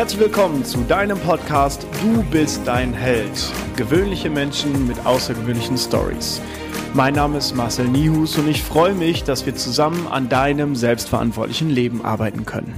Herzlich willkommen zu deinem Podcast Du bist dein Held. Gewöhnliche Menschen mit außergewöhnlichen Stories. Mein Name ist Marcel Nihus und ich freue mich, dass wir zusammen an deinem selbstverantwortlichen Leben arbeiten können.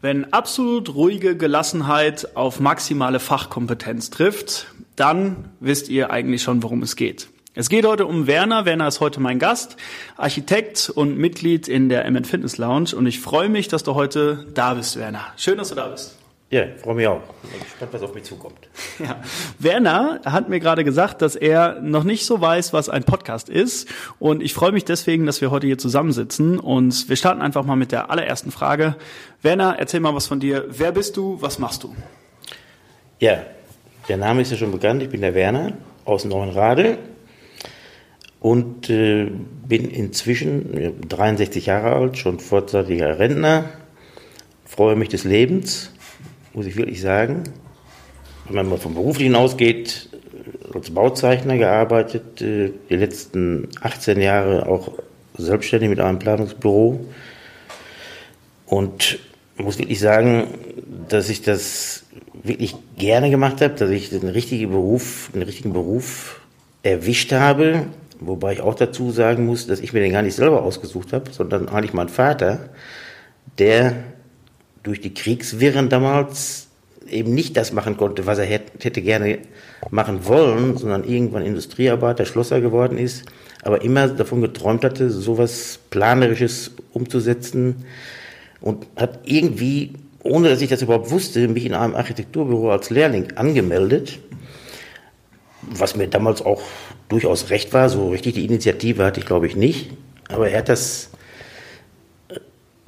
Wenn absolut ruhige Gelassenheit auf maximale Fachkompetenz trifft, dann wisst ihr eigentlich schon, worum es geht. Es geht heute um Werner. Werner ist heute mein Gast, Architekt und Mitglied in der MN Fitness Lounge. Und ich freue mich, dass du heute da bist, Werner. Schön, dass du da bist. Ja, freue mich auch. Ich bin gespannt, was auf mich zukommt. Ja. Werner hat mir gerade gesagt, dass er noch nicht so weiß, was ein Podcast ist. Und ich freue mich deswegen, dass wir heute hier zusammensitzen. Und wir starten einfach mal mit der allerersten Frage. Werner, erzähl mal was von dir. Wer bist du? Was machst du? Ja, der Name ist ja schon bekannt. Ich bin der Werner aus Neuenrade und äh, bin inzwischen 63 Jahre alt, schon vorzeitiger Rentner, freue mich des Lebens, muss ich wirklich sagen. Wenn man mal vom Beruflichen ausgeht, als Bauzeichner gearbeitet, äh, die letzten 18 Jahre auch selbstständig mit einem Planungsbüro. Und muss wirklich sagen, dass ich das wirklich gerne gemacht habe, dass ich den richtigen Beruf, den richtigen Beruf erwischt habe, Wobei ich auch dazu sagen muss, dass ich mir den gar nicht selber ausgesucht habe, sondern eigentlich mein Vater, der durch die Kriegswirren damals eben nicht das machen konnte, was er hätte gerne machen wollen, sondern irgendwann Industriearbeiter, Schlosser geworden ist, aber immer davon geträumt hatte, sowas Planerisches umzusetzen und hat irgendwie, ohne dass ich das überhaupt wusste, mich in einem Architekturbüro als Lehrling angemeldet, was mir damals auch durchaus recht war. So richtig die Initiative hatte ich, glaube ich, nicht. Aber er hat das äh,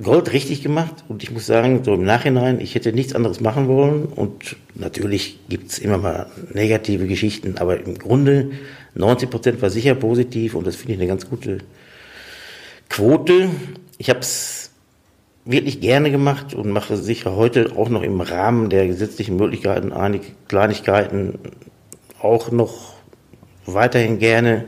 Gold richtig gemacht und ich muss sagen, so im Nachhinein, ich hätte nichts anderes machen wollen und natürlich gibt es immer mal negative Geschichten, aber im Grunde 90 Prozent war sicher positiv und das finde ich eine ganz gute Quote. Ich habe es wirklich gerne gemacht und mache sicher heute auch noch im Rahmen der gesetzlichen Möglichkeiten einige Kleinigkeiten auch noch weiterhin gerne,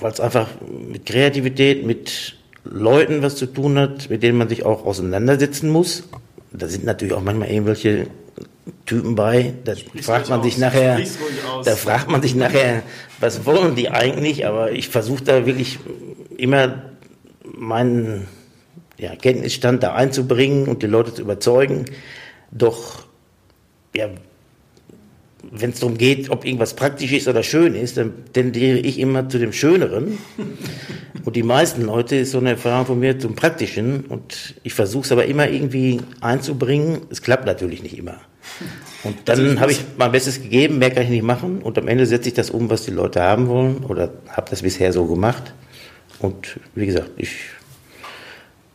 weil es einfach mit Kreativität, mit Leuten was zu tun hat, mit denen man sich auch auseinandersetzen muss. Da sind natürlich auch manchmal irgendwelche Typen bei, da Sprich's fragt man sich aus. nachher, da fragt man sich nachher, was wollen die eigentlich? Aber ich versuche da wirklich immer meinen ja, Kenntnisstand da einzubringen und die Leute zu überzeugen. Doch ja, wenn es darum geht, ob irgendwas praktisch ist oder schön ist, dann tendiere ich immer zu dem Schöneren. Und die meisten Leute ist so eine Erfahrung von mir zum Praktischen. Und ich versuche es aber immer irgendwie einzubringen. Es klappt natürlich nicht immer. Und dann also habe ich mein Bestes gegeben, mehr kann ich nicht machen. Und am Ende setze ich das um, was die Leute haben wollen. Oder habe das bisher so gemacht. Und wie gesagt, ich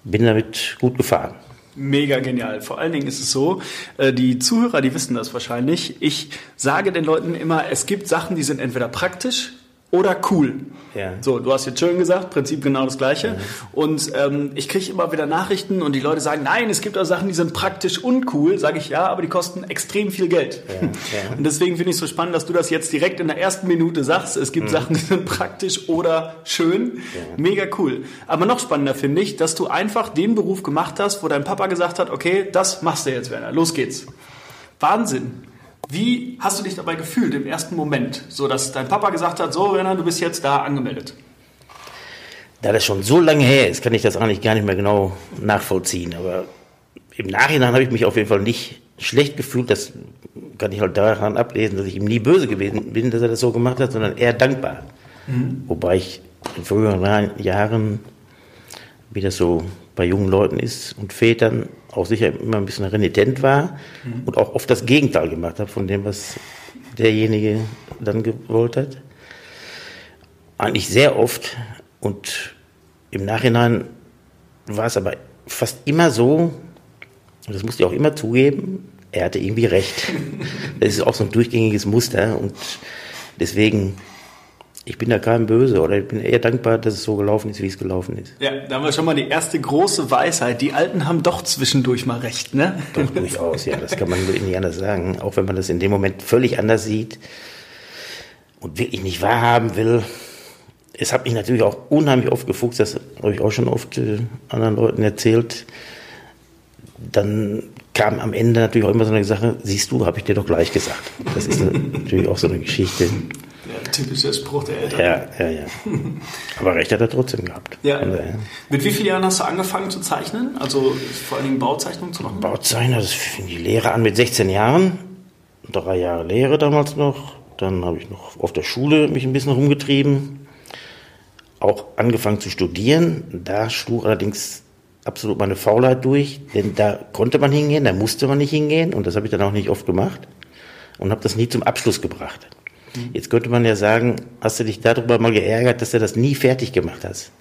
bin damit gut gefahren. Mega genial. Vor allen Dingen ist es so, äh, die Zuhörer, die wissen das wahrscheinlich. Ich sage den Leuten immer, es gibt Sachen, die sind entweder praktisch oder cool. Ja. So, du hast jetzt schön gesagt, Prinzip genau das gleiche. Mhm. Und ähm, ich kriege immer wieder Nachrichten und die Leute sagen, nein, es gibt auch Sachen, die sind praktisch uncool. Sage ich ja, aber die kosten extrem viel Geld. Ja, ja. Und deswegen finde ich es so spannend, dass du das jetzt direkt in der ersten Minute sagst. Es gibt mhm. Sachen, die sind praktisch oder schön. Mega cool. Aber noch spannender finde ich, dass du einfach den Beruf gemacht hast, wo dein Papa gesagt hat, okay, das machst du jetzt, Werner. Los geht's. Wahnsinn. Wie hast du dich dabei gefühlt im ersten Moment, so dass dein Papa gesagt hat, so Werner, du bist jetzt da angemeldet? Da das schon so lange her ist, kann ich das eigentlich gar nicht mehr genau nachvollziehen. Aber im Nachhinein habe ich mich auf jeden Fall nicht schlecht gefühlt. Das kann ich halt daran ablesen, dass ich ihm nie böse gewesen bin, dass er das so gemacht hat, sondern eher dankbar. Mhm. Wobei ich in früheren Jahren, wie das so bei jungen Leuten ist und Vätern, auch sicher immer ein bisschen renitent war mhm. und auch oft das Gegenteil gemacht habe von dem, was derjenige dann gewollt hat. Eigentlich sehr oft und im Nachhinein war es aber fast immer so, und das musste ich auch immer zugeben, er hatte irgendwie recht. Das ist auch so ein durchgängiges Muster und deswegen ich bin da keinem böse oder ich bin eher dankbar, dass es so gelaufen ist, wie es gelaufen ist. Ja, da haben wir schon mal die erste große Weisheit. Die Alten haben doch zwischendurch mal recht, ne? Doch, durchaus, ja. Das kann man wirklich nicht anders sagen. Auch wenn man das in dem Moment völlig anders sieht und wirklich nicht wahrhaben will. es hat mich natürlich auch unheimlich oft gefuchst, das habe ich auch schon oft äh, anderen Leuten erzählt. Dann kam am Ende natürlich auch immer so eine Sache, siehst du, habe ich dir doch gleich gesagt. Das ist natürlich auch so eine Geschichte. Typischer Spruch der Eltern. Ja, ja, ja. Aber recht hat er trotzdem gehabt. Ja. Mit wie vielen Jahren hast du angefangen zu zeichnen? Also vor allen Dingen Bauzeichnungen zu machen? Bauzeichner, das fing die Lehre an mit 16 Jahren. Drei Jahre Lehre damals noch. Dann habe ich noch auf der Schule mich ein bisschen rumgetrieben. Auch angefangen zu studieren. Da schlug allerdings absolut meine Faulheit durch, denn da konnte man hingehen, da musste man nicht hingehen und das habe ich dann auch nicht oft gemacht und habe das nie zum Abschluss gebracht. Jetzt könnte man ja sagen, hast du dich darüber mal geärgert, dass du das nie fertig gemacht hast?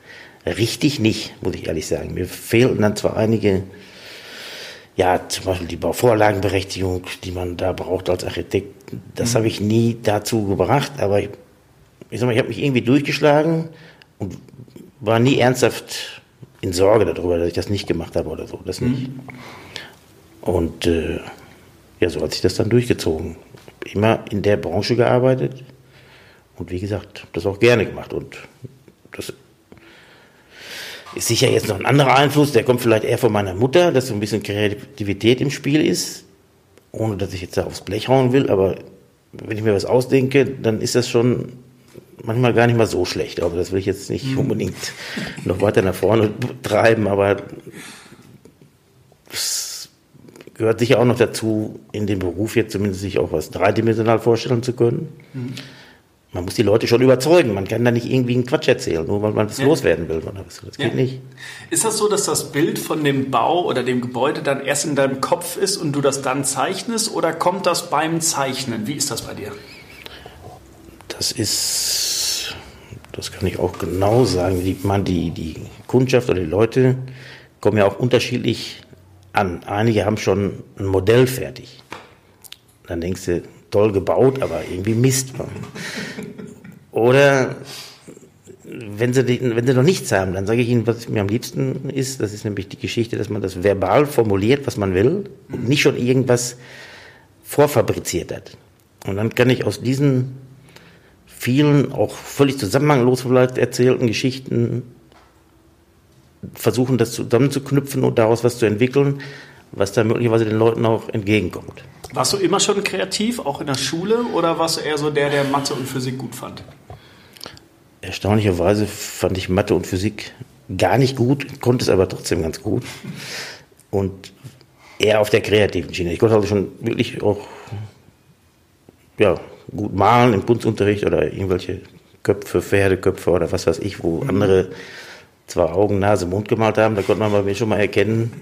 Richtig nicht, muss ich ehrlich sagen. Mir fehlten dann zwar einige, ja, zum Beispiel die Bauvorlagenberechtigung, die man da braucht als Architekt. Das mhm. habe ich nie dazu gebracht, aber ich, ich sag mal, ich habe mich irgendwie durchgeschlagen und war nie ernsthaft in Sorge darüber, dass ich das nicht gemacht habe oder so. Das nicht. Mhm. Und äh, ja, so hat sich das dann durchgezogen immer in der Branche gearbeitet und wie gesagt, das auch gerne gemacht. Und das ist sicher jetzt noch ein anderer Einfluss, der kommt vielleicht eher von meiner Mutter, dass so ein bisschen Kreativität im Spiel ist, ohne dass ich jetzt da aufs Blech hauen will, aber wenn ich mir was ausdenke, dann ist das schon manchmal gar nicht mal so schlecht. Aber das will ich jetzt nicht mhm. unbedingt noch weiter nach vorne treiben, aber gehört sicher auch noch dazu, in dem Beruf jetzt zumindest sich auch was dreidimensional vorstellen zu können. Mhm. Man muss die Leute schon überzeugen. Man kann da nicht irgendwie einen Quatsch erzählen, nur weil man was ja. loswerden will. Das geht ja. nicht. Ist das so, dass das Bild von dem Bau oder dem Gebäude dann erst in deinem Kopf ist und du das dann zeichnest oder kommt das beim Zeichnen? Wie ist das bei dir? Das ist, das kann ich auch genau sagen. Die, man, die, die Kundschaft oder die Leute kommen ja auch unterschiedlich an. Einige haben schon ein Modell fertig. Dann denkst du, toll gebaut, aber irgendwie Mist. Oder wenn sie, wenn sie noch nichts haben, dann sage ich ihnen, was mir am liebsten ist, das ist nämlich die Geschichte, dass man das verbal formuliert, was man will, und nicht schon irgendwas vorfabriziert hat. Und dann kann ich aus diesen vielen, auch völlig zusammenhanglos vielleicht erzählten Geschichten versuchen, das zusammenzuknüpfen und daraus was zu entwickeln, was da möglicherweise den Leuten auch entgegenkommt. Warst du immer schon kreativ, auch in der Schule, oder warst du eher so der, der Mathe und Physik gut fand? Erstaunlicherweise fand ich Mathe und Physik gar nicht gut, konnte es aber trotzdem ganz gut. Und eher auf der kreativen Schiene. Ich konnte also schon wirklich auch ja, gut malen im Kunstunterricht oder irgendwelche Köpfe, Pferdeköpfe oder was weiß ich, wo andere zwar Augen, Nase, Mund gemalt haben, da konnte man bei mir schon mal erkennen,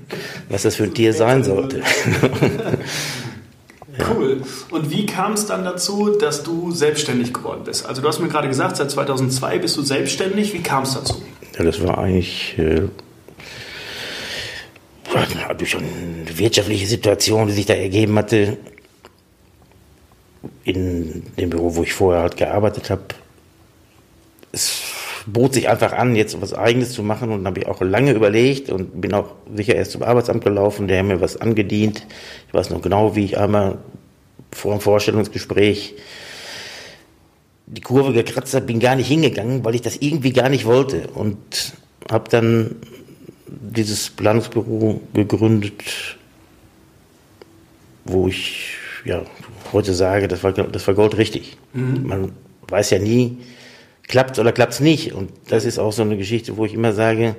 was das für ein Tier sein sollte. Cool. Und wie kam es dann dazu, dass du selbstständig geworden bist? Also du hast mir gerade gesagt, seit 2002 bist du selbstständig. Wie kam es dazu? Ja, das war eigentlich äh, durch eine wirtschaftliche Situation, die sich da ergeben hatte. In dem Büro, wo ich vorher halt gearbeitet habe. Es bot sich einfach an, jetzt was Eigenes zu machen und habe ich auch lange überlegt und bin auch sicher erst zum Arbeitsamt gelaufen, der hat mir was angedient. Ich weiß noch genau, wie ich einmal vor dem Vorstellungsgespräch die Kurve gekratzt habe, bin gar nicht hingegangen, weil ich das irgendwie gar nicht wollte und habe dann dieses Planungsbüro gegründet, wo ich ja heute sage, das war das war Gold richtig. Mhm. Man weiß ja nie, klappt oder klappt es nicht. Und das ist auch so eine Geschichte, wo ich immer sage,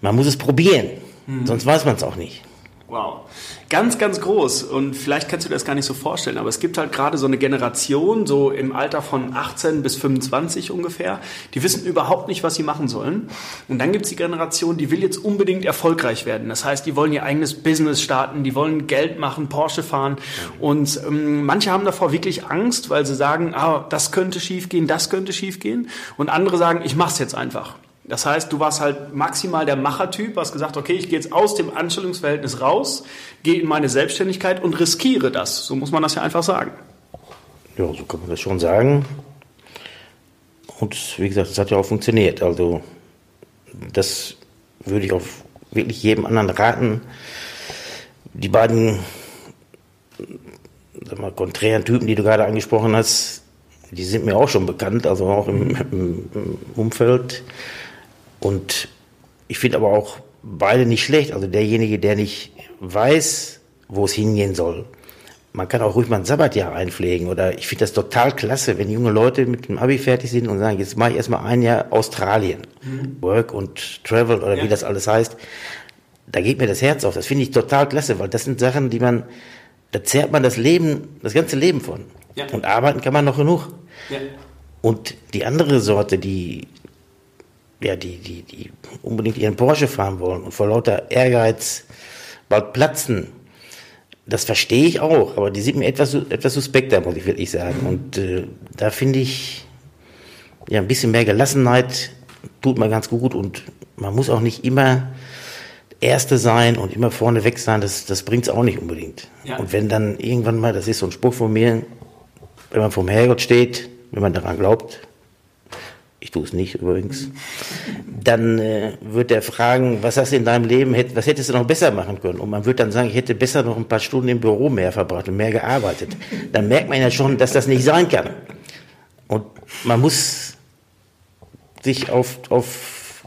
man muss es probieren, mhm. sonst weiß man es auch nicht. Wow. Ganz, ganz groß. Und vielleicht kannst du dir das gar nicht so vorstellen, aber es gibt halt gerade so eine Generation, so im Alter von 18 bis 25 ungefähr, die wissen überhaupt nicht, was sie machen sollen. Und dann gibt es die Generation, die will jetzt unbedingt erfolgreich werden. Das heißt, die wollen ihr eigenes Business starten, die wollen Geld machen, Porsche fahren. Und ähm, manche haben davor wirklich Angst, weil sie sagen, ah, das könnte schiefgehen, das könnte schiefgehen. Und andere sagen, ich mach's jetzt einfach. Das heißt, du warst halt maximal der Machertyp, hast gesagt, okay, ich gehe jetzt aus dem Anstellungsverhältnis raus, gehe in meine Selbstständigkeit und riskiere das. So muss man das ja einfach sagen. Ja, so kann man das schon sagen. Und wie gesagt, es hat ja auch funktioniert. Also das würde ich auch wirklich jedem anderen raten. Die beiden sag mal, konträren Typen, die du gerade angesprochen hast, die sind mir auch schon bekannt, also auch im, im Umfeld. Und ich finde aber auch beide nicht schlecht. Also derjenige, der nicht weiß, wo es hingehen soll. Man kann auch ruhig mal ein Sabbatjahr einpflegen. Oder ich finde das total klasse, wenn junge Leute mit dem Abi fertig sind und sagen, jetzt mache ich erstmal ein Jahr Australien. Mhm. Work und Travel oder ja. wie das alles heißt. Da geht mir das Herz auf. Das finde ich total klasse, weil das sind Sachen, die man, da zehrt man das Leben, das ganze Leben von. Ja. Und arbeiten kann man noch genug. Ja. Und die andere Sorte, die, ja, die, die, die unbedingt ihren Porsche fahren wollen und vor lauter Ehrgeiz bald platzen, das verstehe ich auch, aber die sind mir etwas, etwas suspekter, muss ich wirklich sagen. Und äh, da finde ich, ja, ein bisschen mehr Gelassenheit tut mir ganz gut und man muss auch nicht immer Erste sein und immer vorne weg sein, das, das bringt es auch nicht unbedingt. Ja. Und wenn dann irgendwann mal, das ist so ein Spruch von mir, wenn man vom Herrgott steht, wenn man daran glaubt, ich tue es nicht übrigens, dann äh, wird er fragen, was hast du in deinem Leben, was hättest du noch besser machen können? Und man wird dann sagen, ich hätte besser noch ein paar Stunden im Büro mehr verbracht und mehr gearbeitet. Dann merkt man ja schon, dass das nicht sein kann. Und man muss sich auf, auf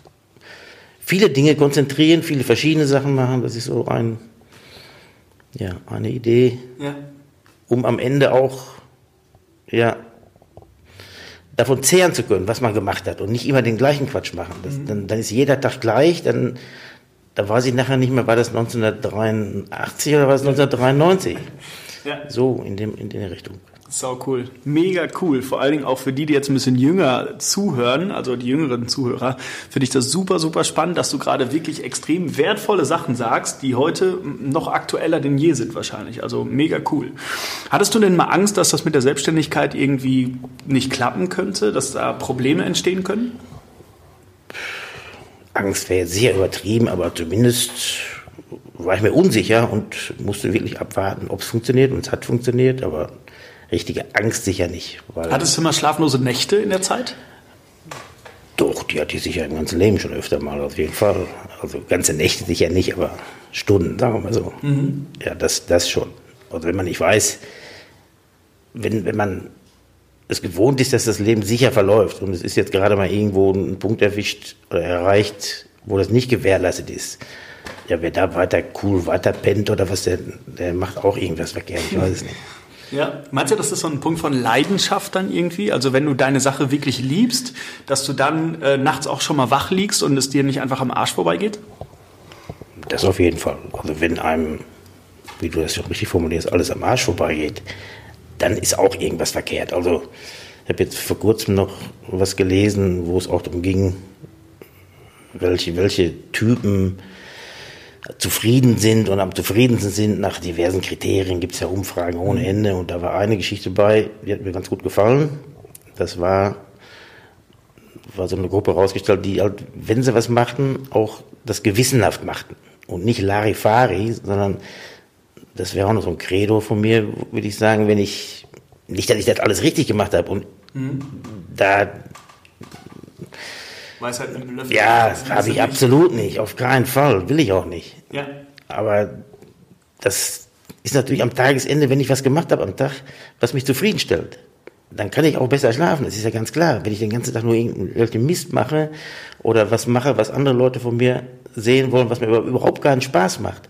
viele Dinge konzentrieren, viele verschiedene Sachen machen. Das ist so ein, ja, eine Idee, ja. um am Ende auch ja, davon zehren zu können, was man gemacht hat und nicht immer den gleichen Quatsch machen. Das, dann, dann ist jeder Tag gleich, dann, dann weiß ich nachher nicht mehr, war das 1983 oder war das 1993? Ja. So in, dem, in der Richtung. Sau cool. Mega cool. Vor allen Dingen auch für die, die jetzt ein bisschen jünger zuhören, also die jüngeren Zuhörer, finde ich das super, super spannend, dass du gerade wirklich extrem wertvolle Sachen sagst, die heute noch aktueller denn je sind wahrscheinlich. Also mega cool. Hattest du denn mal Angst, dass das mit der Selbstständigkeit irgendwie nicht klappen könnte, dass da Probleme entstehen können? Angst wäre sehr übertrieben, aber zumindest war ich mir unsicher und musste wirklich abwarten, ob es funktioniert. Und es hat funktioniert, aber richtige Angst sicher nicht. Hattest du mal schlaflose Nächte in der Zeit? Doch, die hatte ich sicher im ganzen Leben schon öfter mal, auf jeden Fall. Also ganze Nächte sicher nicht, aber Stunden, sagen wir mal so. Mhm. Ja, das, das schon. Also wenn man nicht weiß, wenn, wenn man es gewohnt ist, dass das Leben sicher verläuft und es ist jetzt gerade mal irgendwo ein Punkt erwischt oder erreicht, wo das nicht gewährleistet ist, ja, wer da weiter cool weiter pennt oder was, der, der macht auch irgendwas verkehrt, ich weiß es nicht. Ja, meinst du, das ist so ein Punkt von Leidenschaft dann irgendwie? Also wenn du deine Sache wirklich liebst, dass du dann äh, nachts auch schon mal wach liegst und es dir nicht einfach am Arsch vorbeigeht? Das auf jeden Fall. Also wenn einem, wie du das ja richtig formulierst, alles am Arsch vorbeigeht, dann ist auch irgendwas verkehrt. Also ich habe jetzt vor kurzem noch was gelesen, wo es auch darum ging, welche, welche Typen zufrieden sind und am zufriedensten sind nach diversen Kriterien. Gibt es ja Umfragen ohne mhm. Ende. Und da war eine Geschichte bei, die hat mir ganz gut gefallen. Das war, war so eine Gruppe rausgestellt, die halt, wenn sie was machten, auch das gewissenhaft machten. Und nicht Larifari, sondern das wäre auch noch so ein Credo von mir, würde ich sagen, wenn ich, nicht, dass ich das alles richtig gemacht habe und mhm. da Weisheit mit dem Löffel. Ja, habe ich absolut nicht, auf keinen Fall, will ich auch nicht. Ja. Aber das ist natürlich am Tagesende, wenn ich was gemacht habe am Tag, was mich zufriedenstellt. Dann kann ich auch besser schlafen, das ist ja ganz klar. Wenn ich den ganzen Tag nur irgendeinen Mist mache oder was mache, was andere Leute von mir sehen wollen, was mir überhaupt keinen Spaß macht,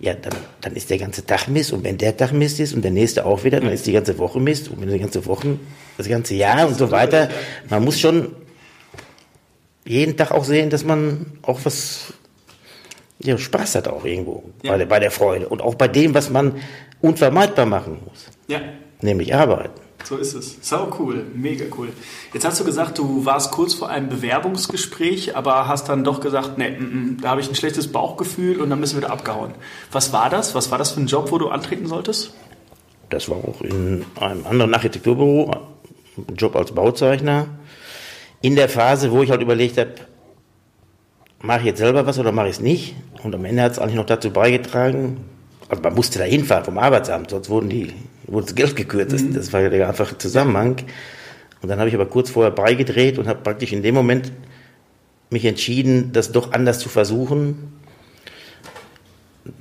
ja, dann, dann ist der ganze Tag Mist. Und wenn der Tag Mist ist und der nächste auch wieder, dann ist die ganze Woche Mist. Und wenn die ganze Woche, das ganze Jahr und so weiter. Man muss schon jeden Tag auch sehen, dass man auch was ja, Spaß hat auch irgendwo ja. bei, der, bei der Freude und auch bei dem, was man unvermeidbar machen muss. Ja. Nämlich arbeiten. So ist es. Sau cool, mega cool. Jetzt hast du gesagt, du warst kurz vor einem Bewerbungsgespräch, aber hast dann doch gesagt, nee, m mm, -m, mm, da habe ich ein schlechtes Bauchgefühl und dann bist du wieder abgehauen. Was war das? Was war das für ein Job, wo du antreten solltest? Das war auch in einem anderen Architekturbüro, ein Job als Bauzeichner in der Phase, wo ich halt überlegt habe, mache ich jetzt selber was oder mache ich es nicht? Und am Ende hat es eigentlich noch dazu beigetragen, also man musste da hinfahren vom Arbeitsamt, sonst wurden die, wurde das Geld gekürzt. Das, mhm. das war der einfache Zusammenhang. Und dann habe ich aber kurz vorher beigedreht und habe praktisch in dem Moment mich entschieden, das doch anders zu versuchen.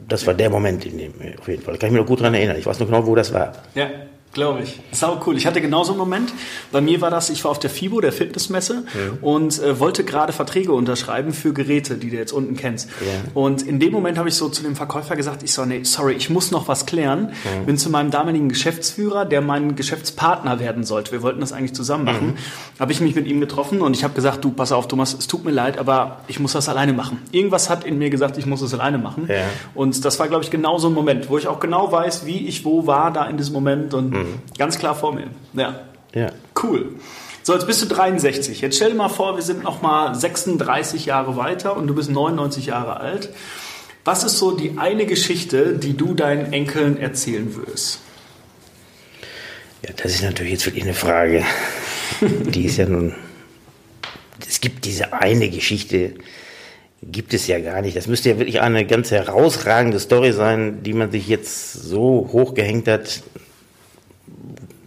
Das war der Moment in dem, auf jeden Fall. Da kann ich mich noch gut daran erinnern. Ich weiß noch genau, wo das war. Ja. Glaube ich. Sau cool. Ich hatte genauso einen Moment. Bei mir war das, ich war auf der FIBO, der Fitnessmesse, ja. und äh, wollte gerade Verträge unterschreiben für Geräte, die du jetzt unten kennst. Ja. Und in dem Moment habe ich so zu dem Verkäufer gesagt, ich so, nee, sorry, ich muss noch was klären. Ja. Bin zu meinem damaligen Geschäftsführer, der mein Geschäftspartner werden sollte. Wir wollten das eigentlich zusammen machen. Mhm. Habe ich mich mit ihm getroffen und ich habe gesagt, du, pass auf, Thomas, es tut mir leid, aber ich muss das alleine machen. Irgendwas hat in mir gesagt, ich muss es alleine machen. Und das war, glaube ich, genau so ein Moment, wo ich auch genau weiß, wie ich wo war da in diesem Moment und mhm. Ganz klar vor mir. Ja. ja. Cool. So, jetzt bist du 63. Jetzt stell dir mal vor, wir sind noch mal 36 Jahre weiter und du bist 99 Jahre alt. Was ist so die eine Geschichte, die du deinen Enkeln erzählen würdest? Ja, das ist natürlich jetzt wirklich eine Frage. die ist ja nun. Es gibt diese eine Geschichte, gibt es ja gar nicht. Das müsste ja wirklich eine ganz herausragende Story sein, die man sich jetzt so hochgehängt hat,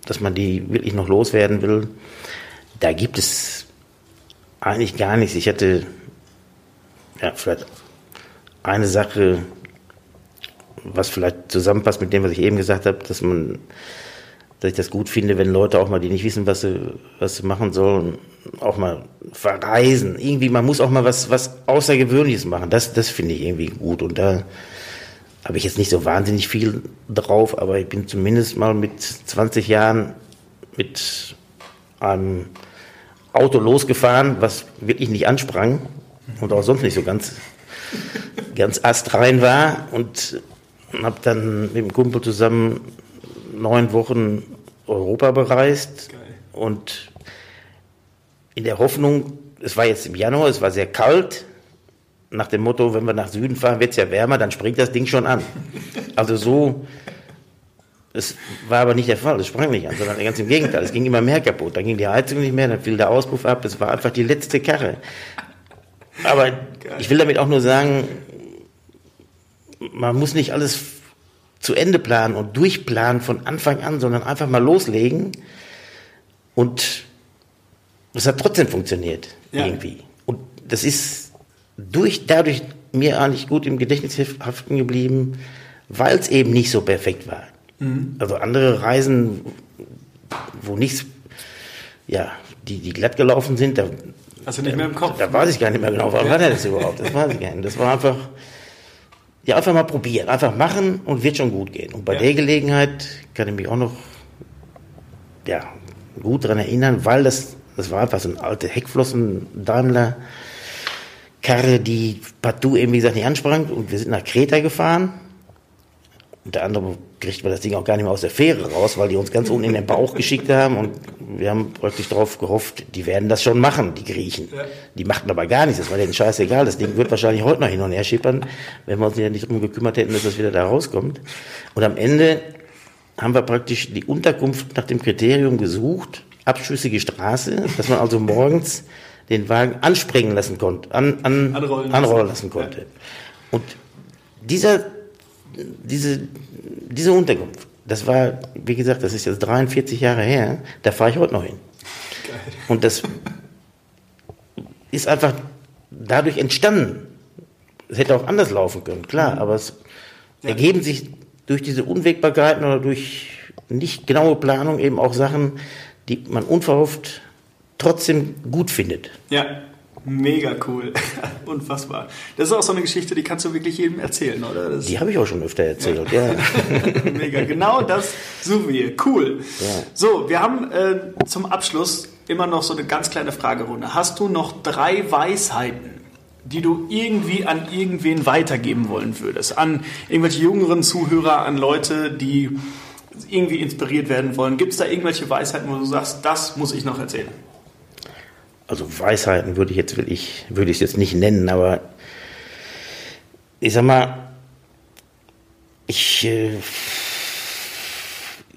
dass man die wirklich noch loswerden will. Da gibt es eigentlich gar nichts. Ich hatte ja, vielleicht eine Sache, was vielleicht zusammenpasst mit dem, was ich eben gesagt habe, dass man, dass ich das gut finde, wenn Leute auch mal, die nicht wissen, was sie, was sie machen sollen, auch mal verreisen. Irgendwie, man muss auch mal was, was Außergewöhnliches machen. Das, das finde ich irgendwie gut. Und da habe ich jetzt nicht so wahnsinnig viel drauf, aber ich bin zumindest mal mit 20 Jahren mit einem Auto losgefahren, was wirklich nicht ansprang und auch sonst nicht so ganz, ganz astrein war. Und habe dann mit dem Kumpel zusammen neun Wochen Europa bereist. Geil. und in der Hoffnung, es war jetzt im Januar, es war sehr kalt, nach dem Motto, wenn wir nach Süden fahren, wird es ja wärmer, dann springt das Ding schon an. Also so, es war aber nicht der Fall, es sprang nicht an, sondern ganz im Gegenteil, es ging immer mehr kaputt. Dann ging die Heizung nicht mehr, dann fiel der Auspuff ab, es war einfach die letzte Karre. Aber Geil. ich will damit auch nur sagen, man muss nicht alles zu Ende planen und durchplanen von Anfang an, sondern einfach mal loslegen. Und das hat trotzdem funktioniert, ja. irgendwie. Und das ist durch, dadurch mir eigentlich gut im Gedächtnis haften geblieben, weil es eben nicht so perfekt war. Mhm. Also andere Reisen, wo nichts, ja, die, die glatt gelaufen sind, da, Hast du nicht mehr im Kopf? Da, weiß ich gar nicht mehr genau, was war denn das überhaupt? Das weiß ich gar nicht. Das war einfach, ja, einfach mal probieren, einfach machen und wird schon gut gehen. Und bei ja. der Gelegenheit kann ich mich auch noch, ja, gut daran erinnern, weil das, das war einfach so ein alter Heckflossen-Daimler, Karre, die partout eben, wie gesagt, nicht ansprang. Und wir sind nach Kreta gefahren. Unter anderem kriegt man das Ding auch gar nicht mehr aus der Fähre raus, weil die uns ganz unten in den Bauch geschickt haben. Und wir haben praktisch darauf gehofft, die werden das schon machen, die Griechen. Ja. Die machten aber gar nichts. Das war denen scheißegal. Das Ding wird wahrscheinlich heute noch hin und her schippern, wenn wir uns ja nicht darum gekümmert hätten, dass das wieder da rauskommt. Und am Ende haben wir praktisch die Unterkunft nach dem Kriterium gesucht, abschüssige Straße, dass man also morgens den Wagen anspringen lassen konnte, an, an, anrollen, anrollen lassen, konnte. Ja. Und dieser, diese, diese Unterkunft, das war, wie gesagt, das ist jetzt 43 Jahre her, da fahre ich heute noch hin. Geil. Und das ist einfach dadurch entstanden. Es hätte auch anders laufen können, klar, aber es ja. ergeben sich durch diese Unwägbarkeiten oder durch nicht genaue Planung eben auch Sachen, die man unverhofft trotzdem gut findet. Ja, mega cool. Unfassbar. Das ist auch so eine Geschichte, die kannst du wirklich jedem erzählen, oder? Das die habe ich auch schon öfter erzählt, ja. ja. mega, genau das suchen wir. Cool. Ja. So, wir haben äh, zum Abschluss immer noch so eine ganz kleine Fragerunde. Hast du noch drei Weisheiten? die du irgendwie an irgendwen weitergeben wollen würdest, an irgendwelche jüngeren Zuhörer, an Leute, die irgendwie inspiriert werden wollen. Gibt es da irgendwelche Weisheiten, wo du sagst, das muss ich noch erzählen? Also Weisheiten würde ich jetzt wirklich, würde ich jetzt nicht nennen, aber ich sag mal, ich, äh,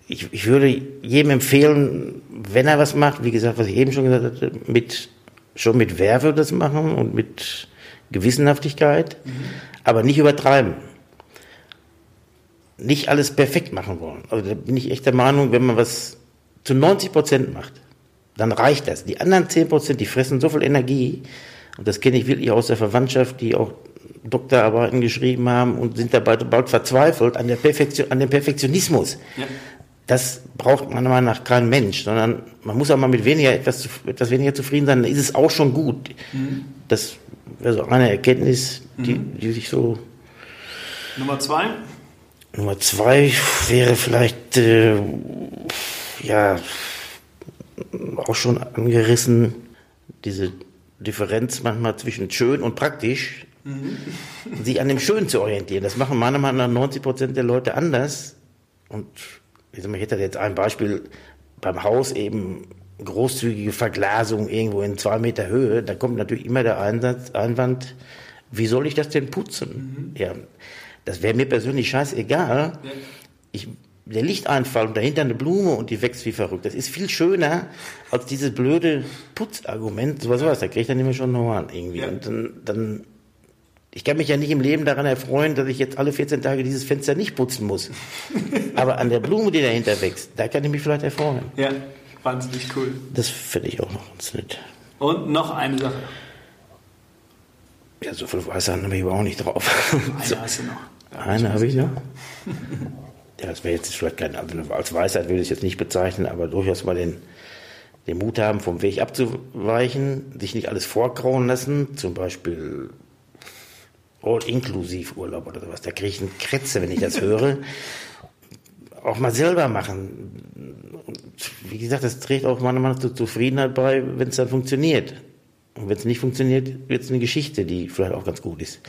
ich, ich würde jedem empfehlen, wenn er was macht, wie gesagt, was ich eben schon gesagt hatte, mit, schon mit Werfe das machen und mit Gewissenhaftigkeit, mhm. aber nicht übertreiben. Nicht alles perfekt machen wollen. Also da bin ich echt der Meinung, wenn man was zu 90 Prozent macht, dann reicht das. Die anderen 10 Prozent, die fressen so viel Energie, und das kenne ich wirklich aus der Verwandtschaft, die auch Doktorarbeiten geschrieben haben und sind dabei bald verzweifelt an, der Perfektion, an dem Perfektionismus. Ja. das braucht meiner Meinung nach kein Mensch, sondern man muss auch mal mit weniger, etwas, etwas weniger zufrieden sein, dann ist es auch schon gut. Mhm. Das wäre so eine Erkenntnis, die, mhm. die sich so. Nummer zwei? Nummer zwei wäre vielleicht, äh, ja, auch schon angerissen, diese Differenz manchmal zwischen schön und praktisch, mhm. sich an dem Schönen zu orientieren. Das machen meiner Meinung nach 90 Prozent der Leute anders. Und ich hätte jetzt ein Beispiel beim Haus eben großzügige Verglasung irgendwo in zwei Meter Höhe. Da kommt natürlich immer der Einsatz, Einwand, wie soll ich das denn putzen? Mhm. Ja, das wäre mir persönlich scheißegal. Ja. Ich, der Lichteinfall und dahinter eine Blume und die wächst wie verrückt. Das ist viel schöner als dieses blöde Putzargument. So was sowas, da kriege ich dann immer schon noch an irgendwie. Ja. Und dann, dann ich kann mich ja nicht im Leben daran erfreuen, dass ich jetzt alle 14 Tage dieses Fenster nicht putzen muss. Aber an der Blume, die dahinter wächst, da kann ich mich vielleicht erfreuen. Ja, wahnsinnig cool. Das finde ich auch noch ganz nett. Und noch eine Sache. Ja, so viel Weisheiten habe ich aber auch nicht drauf. Eine so, hast du noch. Ja, eine habe ich noch. ja, das wäre jetzt vielleicht keine, also als Weisheit würde ich es jetzt nicht bezeichnen, aber durchaus mal den, den Mut haben, vom Weg abzuweichen, sich nicht alles vorgrauen lassen, zum Beispiel All-Inklusiv-Urlaub oder sowas. Da kriege ich einen Kretze, wenn ich das höre. auch mal selber machen. Und wie gesagt, das trägt auch manchmal zur Zufriedenheit bei, wenn es dann funktioniert. Und wenn es nicht funktioniert, wird es eine Geschichte, die vielleicht auch ganz gut ist.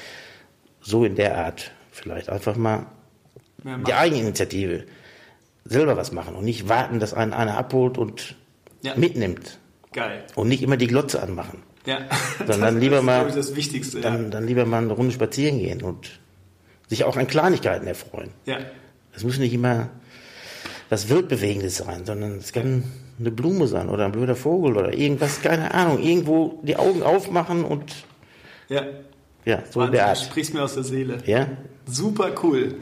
So in der Art. Vielleicht einfach mal ja, die Eigeninitiative. Selber was machen und nicht warten, dass einen einer abholt und ja. mitnimmt. Geil. Und nicht immer die Glotze anmachen. Ja. Sondern dann lieber mal, das Wichtigste. Dann, ja. dann lieber mal eine Runde spazieren gehen und sich auch an Kleinigkeiten erfreuen. Ja. Es muss nicht immer was Wildbewegendes sein, sondern es kann eine Blume sein oder ein blöder Vogel oder irgendwas, keine Ahnung, irgendwo die Augen aufmachen und ja, ja so in der Art. sprichst mir aus der Seele. Ja. Super cool.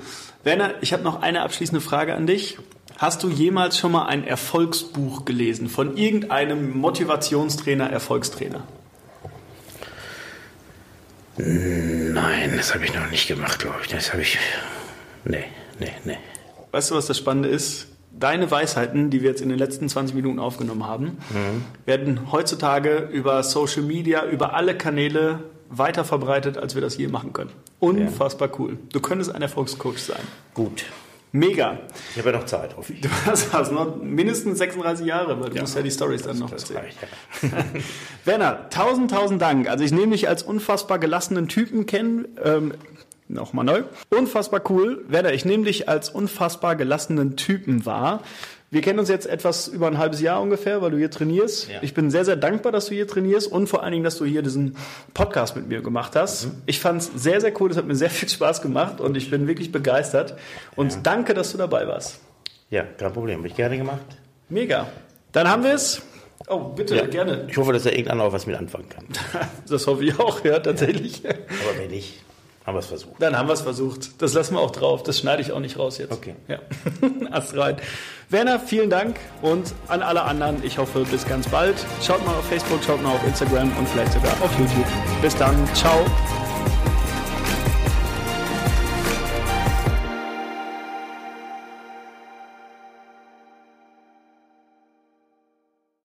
Werner, ich habe noch eine abschließende Frage an dich. Hast du jemals schon mal ein Erfolgsbuch gelesen von irgendeinem Motivationstrainer, Erfolgstrainer? Nein, das habe ich noch nicht gemacht, glaube ich. Das habe ich. Nee, nee, nee. Weißt du, was das Spannende ist? Deine Weisheiten, die wir jetzt in den letzten 20 Minuten aufgenommen haben, mhm. werden heutzutage über Social Media, über alle Kanäle weiter verbreitet, als wir das je machen können. Unfassbar cool. Du könntest ein Erfolgscoach sein. Gut. Mega. Ich habe ja noch Zeit, hoffe ich. Du hast, hast noch mindestens 36 Jahre, weil du ja, musst ja die Stories dann noch erzählen. Ja. Werner, tausend, tausend Dank. Also ich nehme dich als unfassbar gelassenen Typen kennen. Ähm, Nochmal neu. Unfassbar cool. Werner, ich nehme dich als unfassbar gelassenen Typen wahr. Wir kennen uns jetzt etwas über ein halbes Jahr ungefähr, weil du hier trainierst. Ja. Ich bin sehr, sehr dankbar, dass du hier trainierst und vor allen Dingen, dass du hier diesen Podcast mit mir gemacht hast. Mhm. Ich fand es sehr, sehr cool. Es hat mir sehr viel Spaß gemacht und ich bin wirklich begeistert. Und ja. danke, dass du dabei warst. Ja, kein Problem. Habe ich gerne gemacht. Mega. Dann haben wir es. Oh, bitte, ja. gerne. Ich hoffe, dass da irgendeiner auch was mit anfangen kann. das hoffe ich auch, ja, tatsächlich. Aber wenn nicht, haben wir es versucht. Dann haben wir es versucht. Das lassen wir auch drauf. Das schneide ich auch nicht raus jetzt. Okay. Ja. Ast rein. Werner, vielen Dank und an alle anderen, ich hoffe, bis ganz bald. Schaut mal auf Facebook, schaut mal auf Instagram und vielleicht sogar auf YouTube. Bis dann. Ciao.